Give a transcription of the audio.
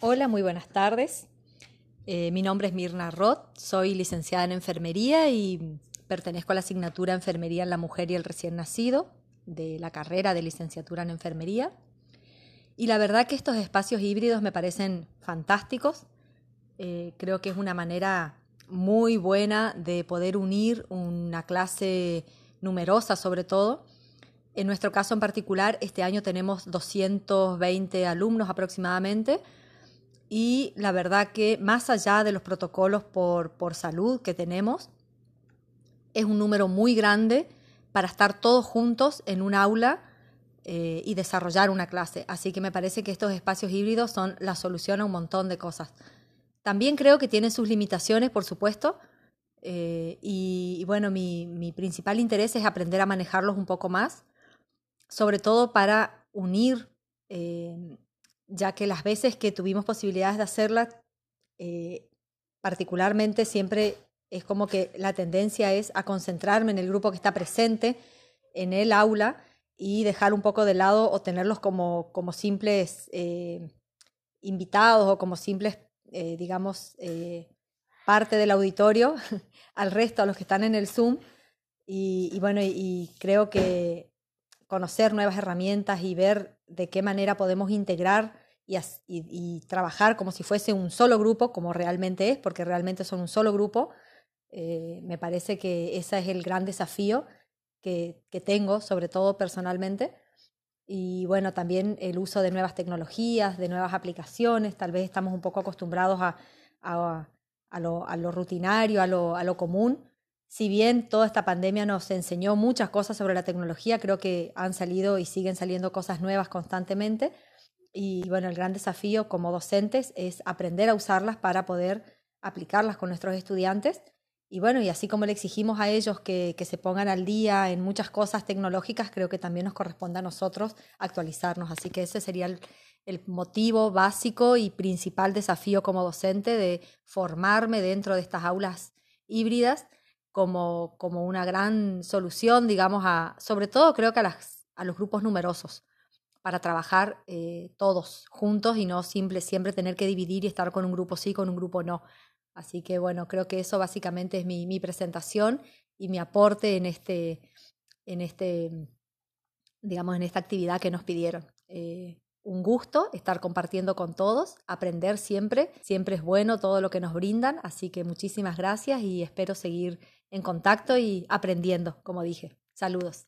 Hola, muy buenas tardes. Eh, mi nombre es Mirna Roth, soy licenciada en enfermería y pertenezco a la asignatura Enfermería en la Mujer y el Recién Nacido de la carrera de licenciatura en enfermería. Y la verdad que estos espacios híbridos me parecen fantásticos. Eh, creo que es una manera muy buena de poder unir una clase numerosa sobre todo. En nuestro caso en particular, este año tenemos 220 alumnos aproximadamente y la verdad que más allá de los protocolos por, por salud que tenemos, es un número muy grande para estar todos juntos en un aula eh, y desarrollar una clase. Así que me parece que estos espacios híbridos son la solución a un montón de cosas. También creo que tienen sus limitaciones, por supuesto, eh, y, bueno, mi, mi, principal interés es aprender a manejarlos un poco más, sobre todo para unir eh, ya que las veces que tuvimos posibilidades de hacerla, eh, particularmente siempre es como que la tendencia es a concentrarme en el grupo que está presente en el aula y dejar un poco de lado o tenerlos como, como simples eh, invitados o como simples, eh, digamos, parte del auditorio al resto, a los que están en el Zoom. Y, bueno, y creo que conocer nuevas herramientas y ver de qué manera podemos integrar y, trabajar como si fuese un solo grupo, como realmente es, porque realmente son un solo grupo. Eh, me parece que ese es el gran desafío que, que, tengo, sobre todo personalmente. Y bueno, también el uso de nuevas tecnologías, de nuevas aplicaciones. Tal vez estamos un poco acostumbrados a, a, a, lo, a lo, rutinario, a lo, a lo común. Si bien toda esta pandemia nos enseñó muchas cosas sobre la tecnología, creo que han salido y siguen saliendo cosas nuevas constantemente. Y bueno, el gran desafío como docentes es aprender a usarlas para poder aplicarlas con nuestros estudiantes. Y bueno, y así como le exigimos a ellos que, que, se pongan al día en muchas cosas tecnológicas, creo que también nos corresponde a nosotros actualizarnos. Así que ese sería el, el motivo básico y principal desafío como docente de formarme dentro de estas aulas híbridas como, como una gran solución, digamos, a, sobre todo creo que a, a los grupos numerosos para trabajar eh, todos juntos y no simple, siempre tener que dividir y estar con un grupo sí, con un grupo no. Así que bueno, creo que eso básicamente es mi, mi presentación y mi aporte en este, en este, digamos, en esta actividad que nos pidieron. Eh, un gusto estar compartiendo con todos, aprender siempre, siempre es bueno todo lo que nos brindan, así que muchísimas gracias y espero seguir en contacto y aprendiendo, como dije. Saludos.